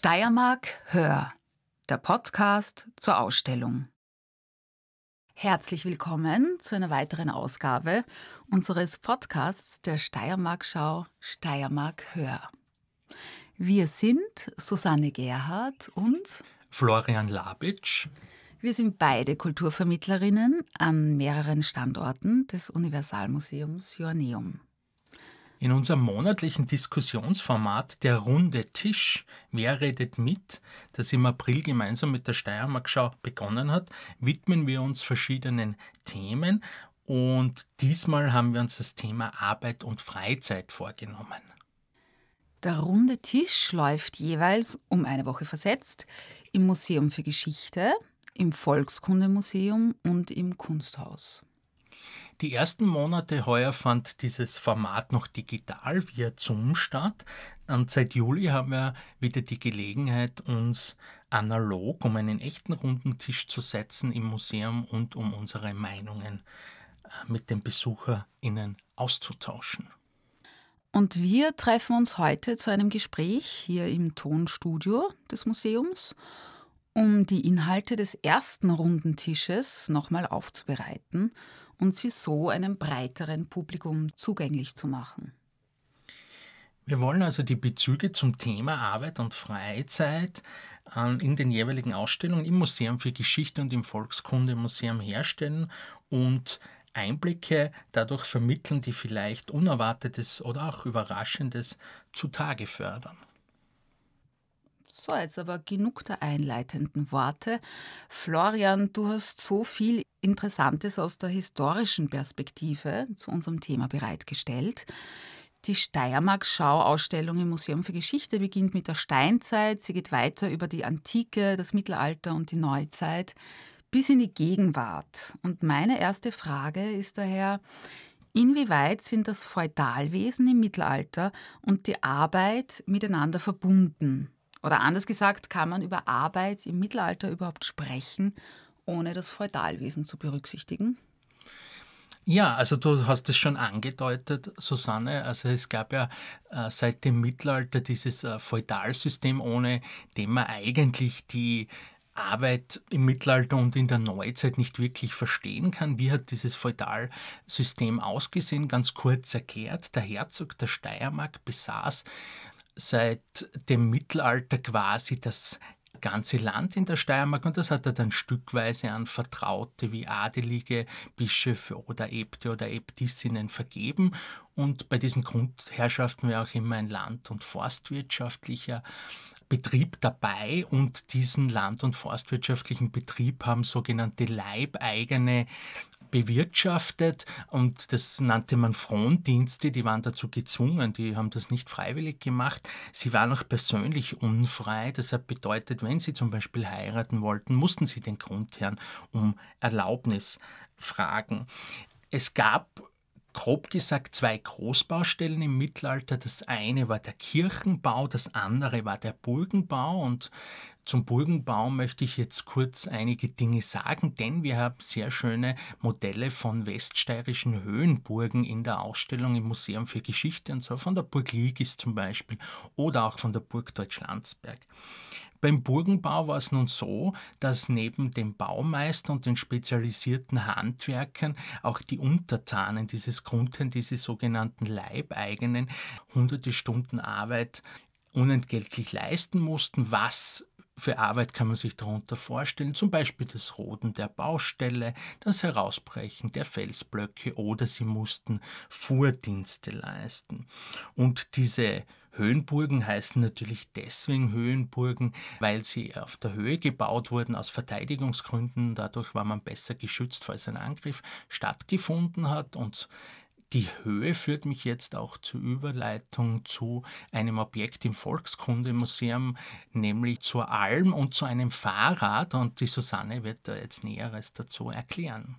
Steiermark Hör, der Podcast zur Ausstellung. Herzlich willkommen zu einer weiteren Ausgabe unseres Podcasts der Steiermark-Schau Steiermark Hör. Wir sind Susanne Gerhardt und Florian Labitsch. Wir sind beide Kulturvermittlerinnen an mehreren Standorten des Universalmuseums Joanneum. In unserem monatlichen Diskussionsformat Der runde Tisch, wer redet mit, das im April gemeinsam mit der Steiermarkschau begonnen hat, widmen wir uns verschiedenen Themen und diesmal haben wir uns das Thema Arbeit und Freizeit vorgenommen. Der runde Tisch läuft jeweils um eine Woche versetzt im Museum für Geschichte, im Volkskundemuseum und im Kunsthaus. Die ersten Monate heuer fand dieses Format noch digital via Zoom statt. Und seit Juli haben wir wieder die Gelegenheit, uns analog um einen echten runden Tisch zu setzen im Museum und um unsere Meinungen äh, mit den BesucherInnen auszutauschen. Und wir treffen uns heute zu einem Gespräch hier im Tonstudio des Museums, um die Inhalte des ersten runden Tisches nochmal aufzubereiten und sie so einem breiteren Publikum zugänglich zu machen. Wir wollen also die Bezüge zum Thema Arbeit und Freizeit ähm, in den jeweiligen Ausstellungen im Museum für Geschichte und im Volkskundemuseum herstellen und Einblicke dadurch vermitteln, die vielleicht Unerwartetes oder auch Überraschendes zutage fördern. So, jetzt aber genug der einleitenden Worte. Florian, du hast so viel Interessantes aus der historischen Perspektive zu unserem Thema bereitgestellt. Die Steiermark-Schau-Ausstellung im Museum für Geschichte beginnt mit der Steinzeit. Sie geht weiter über die Antike, das Mittelalter und die Neuzeit bis in die Gegenwart. Und meine erste Frage ist daher, inwieweit sind das Feudalwesen im Mittelalter und die Arbeit miteinander verbunden? Oder anders gesagt, kann man über Arbeit im Mittelalter überhaupt sprechen, ohne das Feudalwesen zu berücksichtigen? Ja, also du hast es schon angedeutet, Susanne. Also es gab ja äh, seit dem Mittelalter dieses äh, Feudalsystem, ohne dem man eigentlich die Arbeit im Mittelalter und in der Neuzeit nicht wirklich verstehen kann. Wie hat dieses Feudalsystem ausgesehen? Ganz kurz erklärt, der Herzog der Steiermark besaß seit dem Mittelalter quasi das ganze Land in der Steiermark und das hat er dann stückweise an Vertraute wie Adelige, Bischöfe oder Äbte oder Äbtissinnen vergeben. Und bei diesen Grundherrschaften war auch immer ein land- und forstwirtschaftlicher Betrieb dabei und diesen land- und forstwirtschaftlichen Betrieb haben sogenannte leibeigene bewirtschaftet und das nannte man Frondienste, die waren dazu gezwungen, die haben das nicht freiwillig gemacht. Sie waren auch persönlich unfrei, das hat bedeutet, wenn sie zum Beispiel heiraten wollten, mussten sie den Grundherrn um Erlaubnis fragen. Es gab grob gesagt zwei Großbaustellen im Mittelalter. Das eine war der Kirchenbau, das andere war der Burgenbau. Und zum Burgenbau möchte ich jetzt kurz einige Dinge sagen, denn wir haben sehr schöne Modelle von weststeirischen Höhenburgen in der Ausstellung im Museum für Geschichte und so, von der Burg Liegis zum Beispiel oder auch von der Burg Deutschlandsberg. Beim Burgenbau war es nun so, dass neben dem Baumeister und den spezialisierten Handwerkern auch die Untertanen dieses Grundherrn, diese sogenannten Leibeigenen, hunderte Stunden Arbeit unentgeltlich leisten mussten, was für Arbeit kann man sich darunter vorstellen, zum Beispiel das Roden der Baustelle, das Herausbrechen der Felsblöcke oder sie mussten Fuhrdienste leisten. Und diese Höhenburgen heißen natürlich deswegen Höhenburgen, weil sie auf der Höhe gebaut wurden aus Verteidigungsgründen. Dadurch war man besser geschützt, falls ein Angriff stattgefunden hat. Und die Höhe führt mich jetzt auch zur Überleitung zu einem Objekt im Volkskundemuseum, nämlich zur Alm und zu einem Fahrrad. Und die Susanne wird da jetzt Näheres dazu erklären.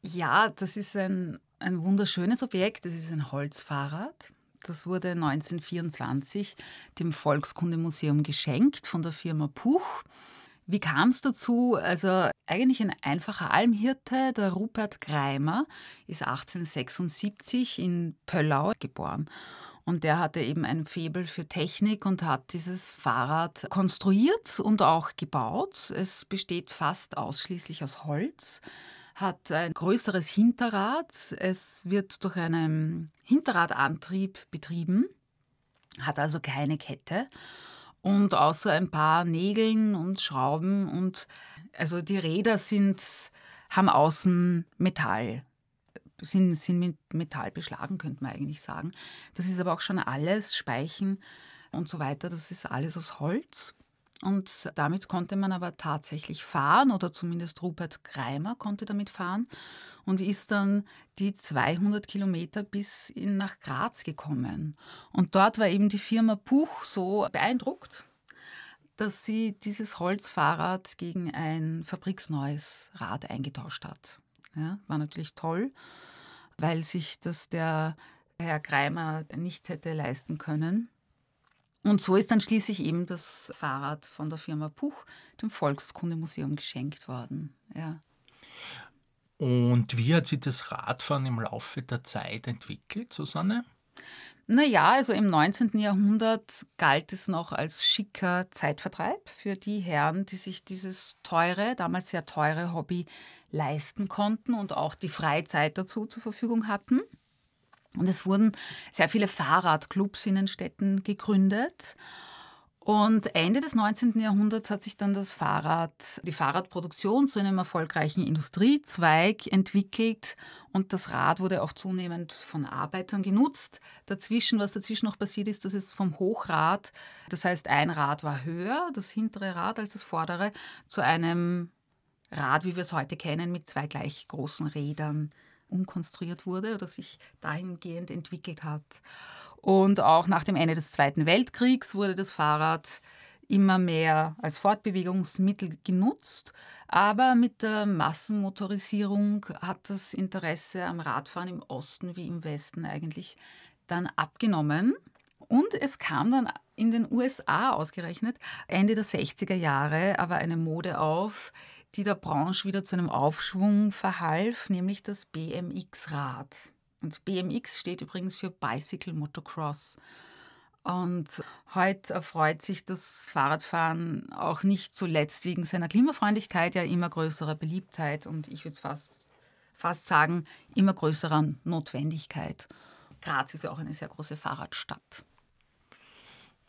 Ja, das ist ein, ein wunderschönes Objekt. Das ist ein Holzfahrrad. Das wurde 1924 dem Volkskundemuseum geschenkt von der Firma Puch. Wie kam es dazu? Also eigentlich ein einfacher Almhirte, der Rupert Greimer, ist 1876 in Pöllau geboren. Und der hatte eben ein Faible für Technik und hat dieses Fahrrad konstruiert und auch gebaut. Es besteht fast ausschließlich aus Holz, hat ein größeres Hinterrad. Es wird durch einen Hinterradantrieb betrieben, hat also keine Kette. Und außer ein paar Nägeln und Schrauben und also die Räder sind, haben außen Metall sind, sind mit Metall beschlagen, könnte man eigentlich sagen. Das ist aber auch schon alles, Speichen und so weiter, das ist alles aus Holz. Und damit konnte man aber tatsächlich fahren, oder zumindest Rupert Kreimer konnte damit fahren und ist dann die 200 Kilometer bis in, nach Graz gekommen. Und dort war eben die Firma Puch so beeindruckt, dass sie dieses Holzfahrrad gegen ein fabriksneues Rad eingetauscht hat. Ja, war natürlich toll weil sich das der Herr Kreimer nicht hätte leisten können. Und so ist dann schließlich eben das Fahrrad von der Firma Puch dem Volkskundemuseum geschenkt worden. Ja. Und wie hat sich das Radfahren im Laufe der Zeit entwickelt, Susanne? Naja, also im 19. Jahrhundert galt es noch als schicker Zeitvertreib für die Herren, die sich dieses teure, damals sehr teure Hobby leisten konnten und auch die Freizeit dazu zur Verfügung hatten. Und es wurden sehr viele Fahrradclubs in den Städten gegründet. Und Ende des 19. Jahrhunderts hat sich dann das Fahrrad, die Fahrradproduktion zu einem erfolgreichen Industriezweig entwickelt und das Rad wurde auch zunehmend von Arbeitern genutzt. Dazwischen, was dazwischen noch passiert ist, das ist vom Hochrad, das heißt ein Rad war höher, das hintere Rad als das vordere, zu einem Rad, wie wir es heute kennen, mit zwei gleich großen Rädern umkonstruiert wurde oder sich dahingehend entwickelt hat. Und auch nach dem Ende des Zweiten Weltkriegs wurde das Fahrrad immer mehr als Fortbewegungsmittel genutzt. Aber mit der Massenmotorisierung hat das Interesse am Radfahren im Osten wie im Westen eigentlich dann abgenommen. Und es kam dann in den USA ausgerechnet Ende der 60er Jahre aber eine Mode auf, die der Branche wieder zu einem Aufschwung verhalf, nämlich das BMX-Rad. Und BMX steht übrigens für Bicycle Motocross. Und heute erfreut sich das Fahrradfahren auch nicht zuletzt wegen seiner Klimafreundlichkeit ja immer größerer Beliebtheit und ich würde fast, fast sagen, immer größerer Notwendigkeit. Graz ist ja auch eine sehr große Fahrradstadt.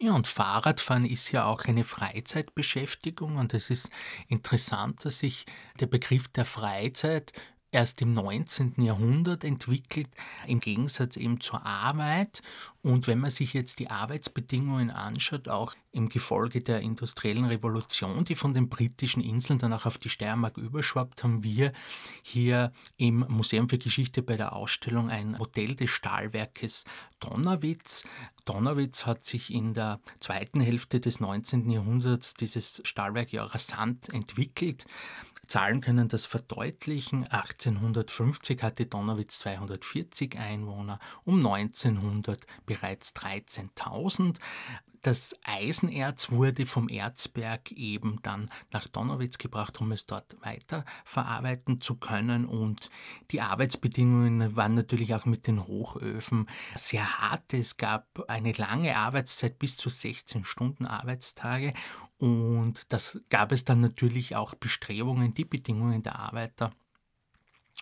Ja, und Fahrradfahren ist ja auch eine Freizeitbeschäftigung und es ist interessant, dass sich der Begriff der Freizeit erst im 19. Jahrhundert entwickelt, im Gegensatz eben zur Arbeit. Und wenn man sich jetzt die Arbeitsbedingungen anschaut, auch im Gefolge der industriellen Revolution, die von den britischen Inseln dann auch auf die Steiermark überschwappt, haben wir hier im Museum für Geschichte bei der Ausstellung ein Modell des Stahlwerkes Donnerwitz. Donnerwitz hat sich in der zweiten Hälfte des 19. Jahrhunderts dieses Stahlwerk ja rasant entwickelt. Zahlen können das verdeutlichen. 1850 hatte Donnerwitz 240 Einwohner, um 1900 bereits 13.000. Das Eisenerz wurde vom Erzberg eben dann nach Donnerwitz gebracht, um es dort weiter verarbeiten zu können. Und die Arbeitsbedingungen waren natürlich auch mit den Hochöfen sehr hart. Es gab eine lange Arbeitszeit bis zu 16 Stunden Arbeitstage. Und das gab es dann natürlich auch Bestrebungen, die Bedingungen der Arbeiter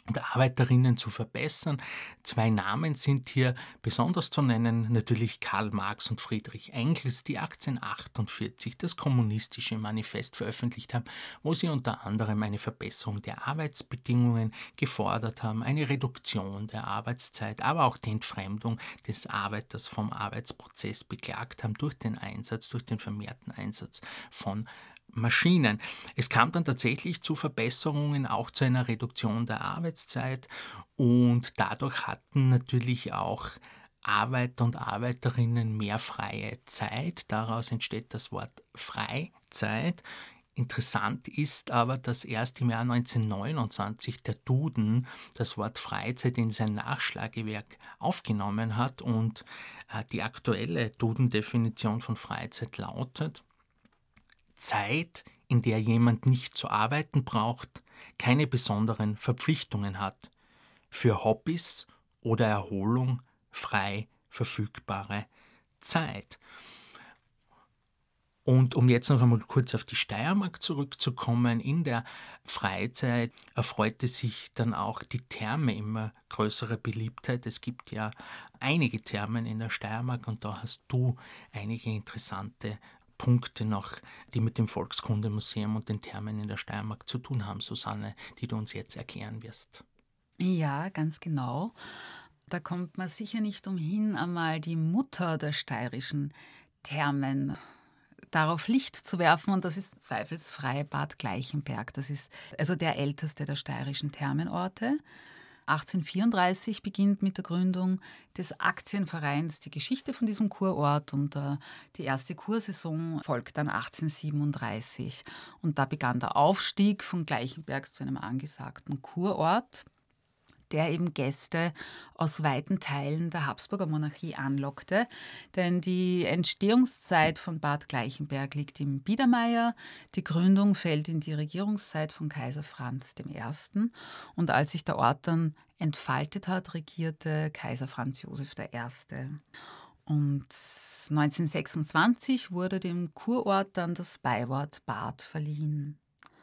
und Arbeiterinnen zu verbessern. Zwei Namen sind hier besonders zu nennen, natürlich Karl Marx und Friedrich Engels, die 1848 das kommunistische Manifest veröffentlicht haben, wo sie unter anderem eine Verbesserung der Arbeitsbedingungen gefordert haben, eine Reduktion der Arbeitszeit, aber auch die Entfremdung des Arbeiters vom Arbeitsprozess beklagt haben durch den Einsatz, durch den vermehrten Einsatz von Maschinen. Es kam dann tatsächlich zu Verbesserungen, auch zu einer Reduktion der Arbeitszeit und dadurch hatten natürlich auch Arbeiter und Arbeiterinnen mehr freie Zeit. Daraus entsteht das Wort Freizeit. Interessant ist aber, dass erst im Jahr 1929 der Duden das Wort Freizeit in sein Nachschlagewerk aufgenommen hat und äh, die aktuelle Duden-Definition von Freizeit lautet, Zeit, in der jemand nicht zu arbeiten braucht, keine besonderen Verpflichtungen hat, für Hobbys oder Erholung frei verfügbare Zeit. Und um jetzt noch einmal kurz auf die Steiermark zurückzukommen, in der Freizeit erfreute sich dann auch die Therme immer größere Beliebtheit. Es gibt ja einige Thermen in der Steiermark und da hast du einige interessante Punkte noch, die mit dem Volkskundemuseum und den Thermen in der Steiermark zu tun haben, Susanne, die du uns jetzt erklären wirst. Ja, ganz genau. Da kommt man sicher nicht umhin, einmal die Mutter der steirischen Thermen darauf Licht zu werfen und das ist zweifelsfrei Bad Gleichenberg. Das ist also der älteste der steirischen Thermenorte. 1834 beginnt mit der Gründung des Aktienvereins die Geschichte von diesem Kurort und äh, die erste Kursaison folgt dann 1837. Und da begann der Aufstieg von Gleichenberg zu einem angesagten Kurort der eben Gäste aus weiten Teilen der Habsburger Monarchie anlockte. Denn die Entstehungszeit von Bad Gleichenberg liegt im Biedermeier, die Gründung fällt in die Regierungszeit von Kaiser Franz I. Und als sich der Ort dann entfaltet hat, regierte Kaiser Franz Josef I. Und 1926 wurde dem Kurort dann das Beiwort Bad verliehen.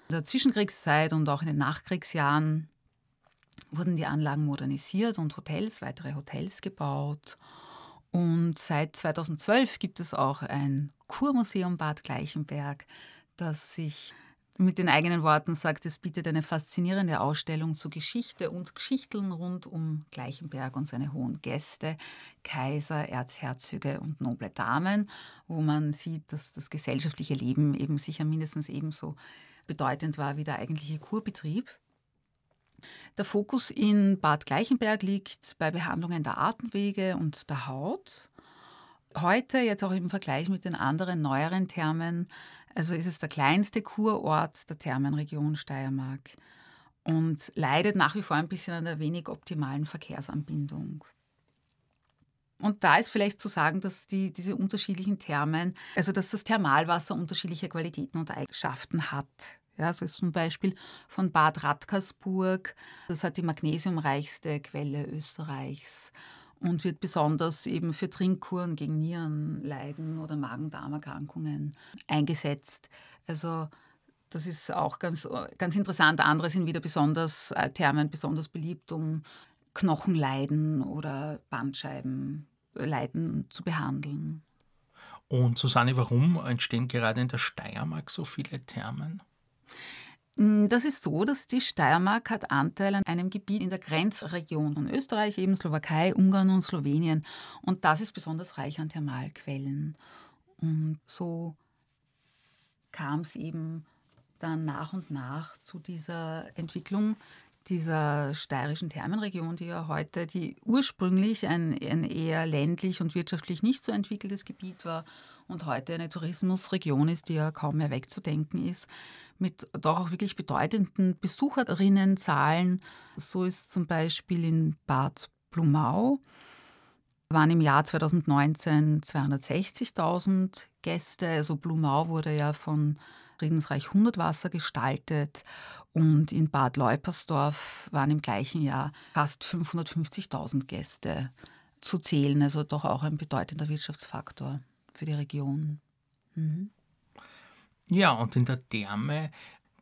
In der Zwischenkriegszeit und auch in den Nachkriegsjahren wurden die Anlagen modernisiert und Hotels, weitere Hotels gebaut. Und seit 2012 gibt es auch ein Kurmuseum Bad Gleichenberg, das sich mit den eigenen Worten sagt, es bietet eine faszinierende Ausstellung zu Geschichte und Geschichteln rund um Gleichenberg und seine hohen Gäste, Kaiser, Erzherzöge und noble Damen, wo man sieht, dass das gesellschaftliche Leben eben sicher mindestens ebenso bedeutend war wie der eigentliche Kurbetrieb. Der Fokus in Bad Gleichenberg liegt bei Behandlungen der Atemwege und der Haut. Heute, jetzt auch im Vergleich mit den anderen neueren Thermen, also ist es der kleinste Kurort der Thermenregion Steiermark und leidet nach wie vor ein bisschen an der wenig optimalen Verkehrsanbindung. Und da ist vielleicht zu sagen, dass die, diese unterschiedlichen Thermen, also dass das Thermalwasser unterschiedliche Qualitäten und Eigenschaften hat. Ja, so ist zum Beispiel von Bad Radkersburg. Das hat die magnesiumreichste Quelle Österreichs und wird besonders eben für Trinkkuren gegen Nierenleiden oder Magen-Darm-Erkrankungen eingesetzt. Also das ist auch ganz, ganz interessant. Andere sind wieder besonders, äh, Thermen besonders beliebt, um Knochenleiden oder Bandscheibenleiden zu behandeln. Und Susanne, warum entstehen gerade in der Steiermark so viele Thermen? Mm, das ist so, dass die Steiermark hat Anteil an einem Gebiet in der Grenzregion von Österreich, eben Slowakei, Ungarn und Slowenien. Und das ist besonders reich an Thermalquellen. Und so kam es eben dann nach und nach zu dieser Entwicklung dieser steirischen Thermenregion, die ja heute, die ursprünglich ein, ein eher ländlich und wirtschaftlich nicht so entwickeltes Gebiet war und heute eine Tourismusregion ist, die ja kaum mehr wegzudenken ist, mit doch auch wirklich bedeutenden Besucherinnenzahlen. So ist zum Beispiel in Bad Blumau waren im Jahr 2019 260.000 Gäste. Also Blumau wurde ja von Friedensreich Hundertwasser gestaltet und in Bad Leupersdorf waren im gleichen Jahr fast 550.000 Gäste zu zählen. Also doch auch ein bedeutender Wirtschaftsfaktor für die Region. Mhm. Ja, und in der Therme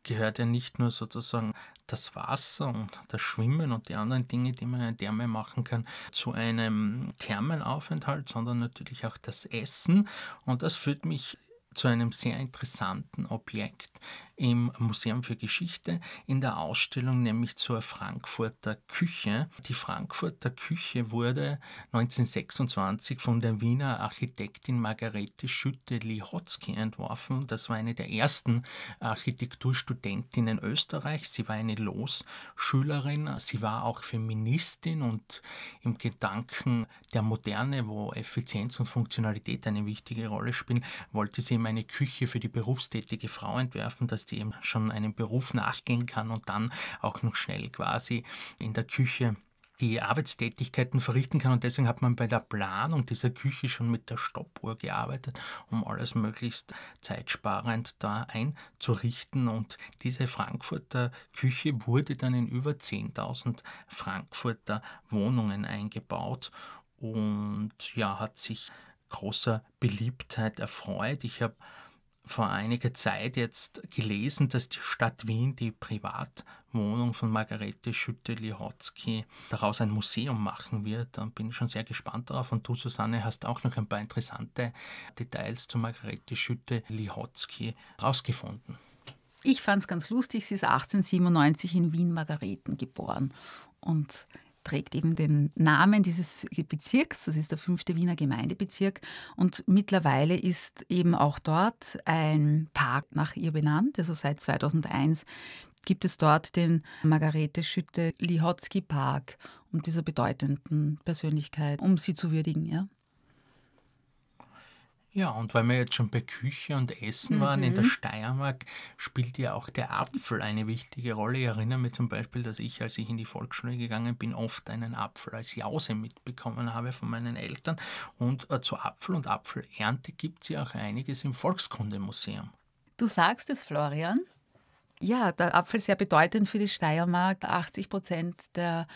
gehört ja nicht nur sozusagen das Wasser und das Schwimmen und die anderen Dinge, die man in der Therme machen kann, zu einem Thermenaufenthalt, sondern natürlich auch das Essen. Und das führt mich zu einem sehr interessanten Objekt im Museum für Geschichte in der Ausstellung, nämlich zur Frankfurter Küche. Die Frankfurter Küche wurde 1926 von der Wiener Architektin Margarete Schütte-Lihotzky entworfen. Das war eine der ersten Architekturstudentinnen Österreichs. Sie war eine Losschülerin. Sie war auch Feministin und im Gedanken der Moderne, wo Effizienz und Funktionalität eine wichtige Rolle spielen, wollte sie eben eine Küche für die berufstätige Frau entwerfen. Das dass die eben schon einem Beruf nachgehen kann und dann auch noch schnell quasi in der Küche die Arbeitstätigkeiten verrichten kann. Und deswegen hat man bei der Planung dieser Küche schon mit der Stoppuhr gearbeitet, um alles möglichst zeitsparend da einzurichten. Und diese Frankfurter Küche wurde dann in über 10.000 Frankfurter Wohnungen eingebaut. und ja, hat sich großer Beliebtheit erfreut. Ich habe vor einiger Zeit jetzt gelesen, dass die Stadt Wien die Privatwohnung von Margarete Schütte-Lihotzky daraus ein Museum machen wird. Da bin ich schon sehr gespannt darauf. Und du, Susanne, hast auch noch ein paar interessante Details zu Margarete Schütte-Lihotzky rausgefunden. Ich fand es ganz lustig, sie ist 1897 in Wien-Margareten geboren. Und trägt eben den Namen dieses Bezirks, das ist der fünfte Wiener Gemeindebezirk. Und mittlerweile ist eben auch dort ein Park nach ihr benannt. Also seit 2001 gibt es dort den Margarete Schütte-Lihotzky Park um dieser bedeutenden Persönlichkeit, um sie zu würdigen. Ja. Ja, und weil wir jetzt schon bei Küche und Essen waren, in der mhm. Steiermark spielt ja auch der Apfel eine wichtige Rolle. Ich erinnere mich zum Beispiel, dass ich, als ich in die Volksschule gegangen bin, oft einen Apfel als Jause mitbekommen habe von meinen Eltern. Und äh, zu Apfel und Apfelernte gibt es ja auch einiges im Volkskundemuseum. Du sagst es, Florian. Ja, der Apfel ist sehr bedeutend für die Steiermark. 80 Prozent der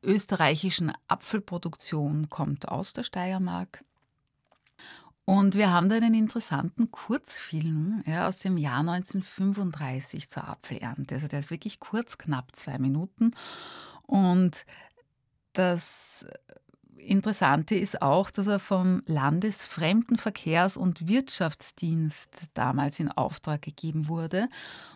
österreichischen Apfelproduktion kommt aus der Steiermark. Und wir haben da einen interessanten Kurzfilm ja, aus dem Jahr 1935 zur Apfelernte. Also der ist wirklich kurz, knapp zwei Minuten. Und das Interessante ist auch, dass er vom Landesfremdenverkehrs- und Wirtschaftsdienst damals in Auftrag gegeben wurde.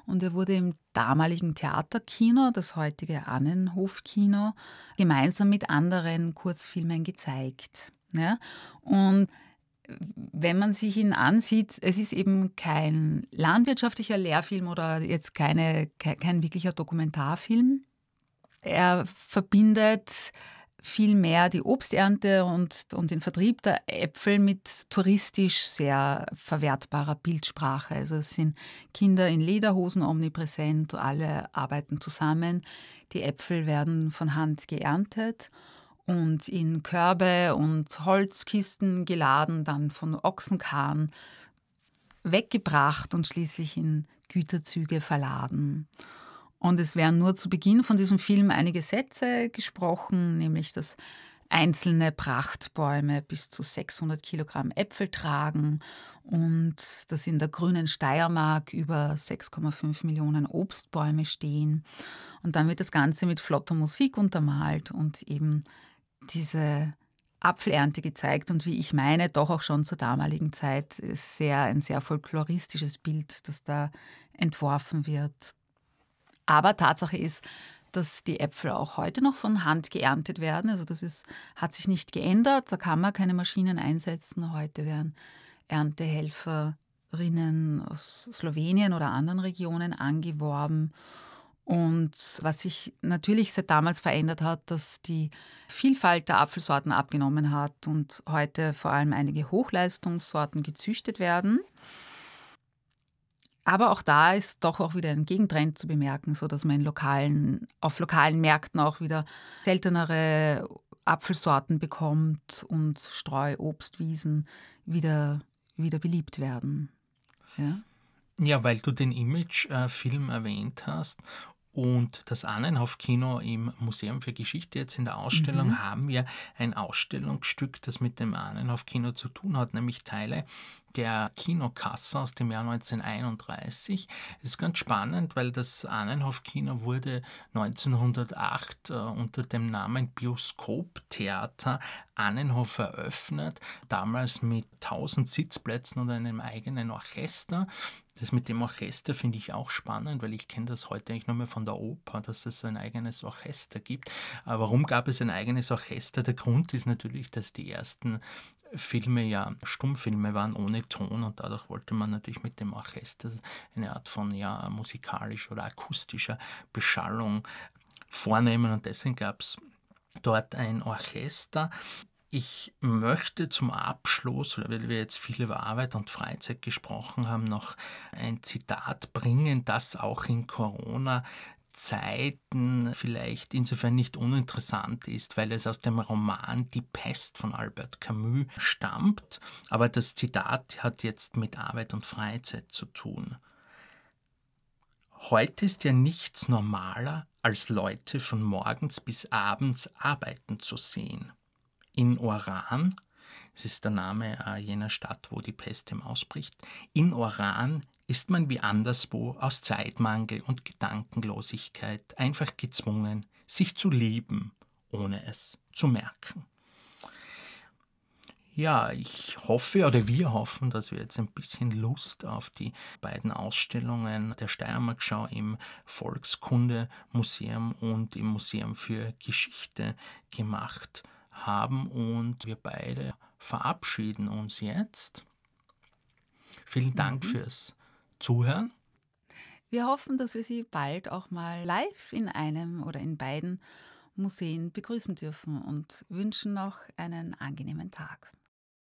Und er wurde im damaligen Theaterkino, das heutige Annenhofkino, gemeinsam mit anderen Kurzfilmen gezeigt. Ja? Und wenn man sich ihn ansieht, es ist eben kein landwirtschaftlicher Lehrfilm oder jetzt keine, kein wirklicher Dokumentarfilm. Er verbindet vielmehr die Obsternte und, und den Vertrieb der Äpfel mit touristisch sehr verwertbarer Bildsprache. Also es sind Kinder in Lederhosen omnipräsent, alle arbeiten zusammen. Die Äpfel werden von Hand geerntet und in Körbe und Holzkisten geladen, dann von Ochsenkarren weggebracht und schließlich in Güterzüge verladen. Und es werden nur zu Beginn von diesem Film einige Sätze gesprochen, nämlich dass einzelne Prachtbäume bis zu 600 Kilogramm Äpfel tragen und dass in der grünen Steiermark über 6,5 Millionen Obstbäume stehen. Und dann wird das Ganze mit flotter Musik untermalt und eben diese Apfelernte gezeigt und wie ich meine, doch auch schon zur damaligen Zeit ist sehr, ein sehr folkloristisches Bild, das da entworfen wird. Aber Tatsache ist, dass die Äpfel auch heute noch von Hand geerntet werden. Also das ist, hat sich nicht geändert. Da kann man keine Maschinen einsetzen. Heute werden Erntehelferinnen aus Slowenien oder anderen Regionen angeworben. Und was sich natürlich seit damals verändert hat, dass die Vielfalt der Apfelsorten abgenommen hat und heute vor allem einige Hochleistungssorten gezüchtet werden. Aber auch da ist doch auch wieder ein Gegentrend zu bemerken, sodass man in lokalen, auf lokalen Märkten auch wieder seltenere Apfelsorten bekommt und Streuobstwiesen wieder, wieder beliebt werden. Ja? Ja, weil du den Image-Film erwähnt hast und das Annenhof-Kino im Museum für Geschichte jetzt in der Ausstellung mhm. haben wir ein Ausstellungsstück, das mit dem Annenhof-Kino zu tun hat, nämlich Teile der Kinokasse aus dem Jahr 1931. Es ist ganz spannend, weil das Annenhof-Kino wurde 1908 äh, unter dem Namen Bioskoptheater Annenhof eröffnet, damals mit 1000 Sitzplätzen und einem eigenen Orchester. Das mit dem Orchester finde ich auch spannend, weil ich kenne das heute eigentlich nur mehr von der Oper, dass es ein eigenes Orchester gibt. Aber warum gab es ein eigenes Orchester? Der Grund ist natürlich, dass die ersten Filme ja Stummfilme waren ohne Ton und dadurch wollte man natürlich mit dem Orchester eine Art von ja musikalischer oder akustischer Beschallung vornehmen und deswegen gab es dort ein Orchester. Ich möchte zum Abschluss, weil wir jetzt viel über Arbeit und Freizeit gesprochen haben, noch ein Zitat bringen, das auch in Corona Zeiten vielleicht insofern nicht uninteressant ist, weil es aus dem Roman Die Pest von Albert Camus stammt. Aber das Zitat hat jetzt mit Arbeit und Freizeit zu tun. Heute ist ja nichts normaler, als Leute von morgens bis abends arbeiten zu sehen. In Oran, das ist der Name äh, jener Stadt, wo die Pest im ausbricht, in Oran ist man wie anderswo aus Zeitmangel und Gedankenlosigkeit einfach gezwungen, sich zu lieben, ohne es zu merken. Ja, ich hoffe oder wir hoffen, dass wir jetzt ein bisschen Lust auf die beiden Ausstellungen der Steiermarkschau im Volkskundemuseum und im Museum für Geschichte gemacht haben und wir beide verabschieden uns jetzt. Vielen Dank mhm. fürs Zuhören. Wir hoffen, dass wir Sie bald auch mal live in einem oder in beiden Museen begrüßen dürfen und wünschen noch einen angenehmen Tag.